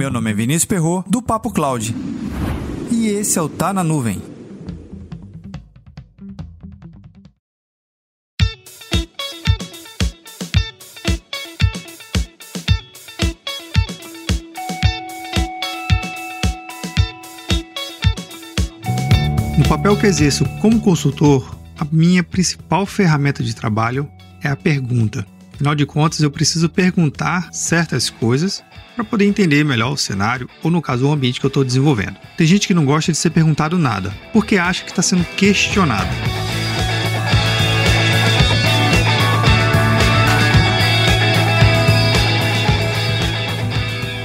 Meu nome é Vinícius Perro do Papo Cloud. E esse é o Tá na Nuvem. No papel que exerço como consultor, a minha principal ferramenta de trabalho é a pergunta. Afinal de contas, eu preciso perguntar certas coisas para poder entender melhor o cenário ou, no caso, o ambiente que eu estou desenvolvendo. Tem gente que não gosta de ser perguntado nada, porque acha que está sendo questionado.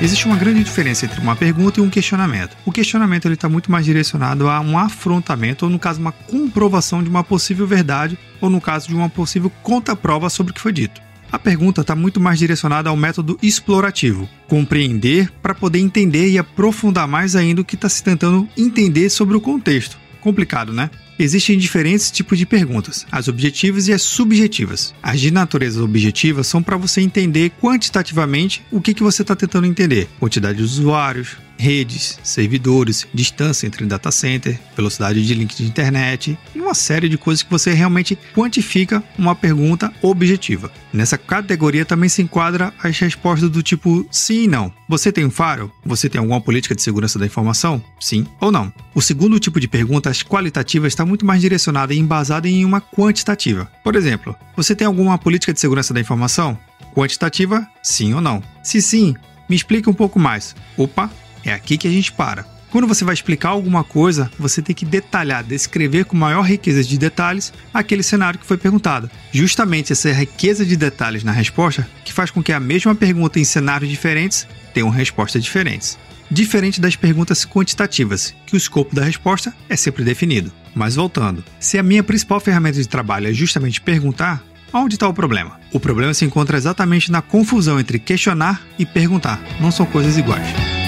Existe uma grande diferença entre uma pergunta e um questionamento. O questionamento está muito mais direcionado a um afrontamento, ou no caso, uma comprovação de uma possível verdade, ou no caso, de uma possível contraprova sobre o que foi dito. A pergunta está muito mais direcionada ao método explorativo, compreender para poder entender e aprofundar mais ainda o que está se tentando entender sobre o contexto. Complicado, né? Existem diferentes tipos de perguntas, as objetivas e as subjetivas. As de natureza objetiva são para você entender quantitativamente o que, que você está tentando entender: quantidade de usuários, redes, servidores, distância entre data center, velocidade de link de internet e uma série de coisas que você realmente quantifica uma pergunta objetiva. Nessa categoria também se enquadra as respostas do tipo sim e não. Você tem um faro? Você tem alguma política de segurança da informação? Sim ou não. O segundo tipo de perguntas qualitativas está muito mais direcionada e embasada em uma quantitativa. Por exemplo, você tem alguma política de segurança da informação? Quantitativa, sim ou não. Se sim, me explica um pouco mais. Opa, é aqui que a gente para. Quando você vai explicar alguma coisa, você tem que detalhar, descrever com maior riqueza de detalhes aquele cenário que foi perguntado. Justamente essa riqueza de detalhes na resposta que faz com que a mesma pergunta em cenários diferentes tenham respostas diferentes. Diferente das perguntas quantitativas, que o escopo da resposta é sempre definido. Mas voltando, se a minha principal ferramenta de trabalho é justamente perguntar, onde está o problema? O problema se encontra exatamente na confusão entre questionar e perguntar. Não são coisas iguais.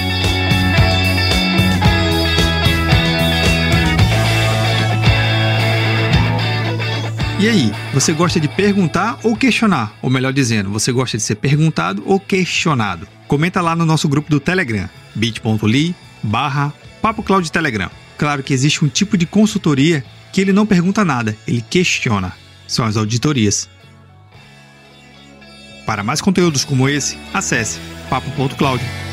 E aí, você gosta de perguntar ou questionar? Ou melhor dizendo, você gosta de ser perguntado ou questionado? Comenta lá no nosso grupo do Telegram, bit.ly barra Telegram. Claro que existe um tipo de consultoria que ele não pergunta nada, ele questiona. São as auditorias. Para mais conteúdos como esse, acesse papo.cloud.com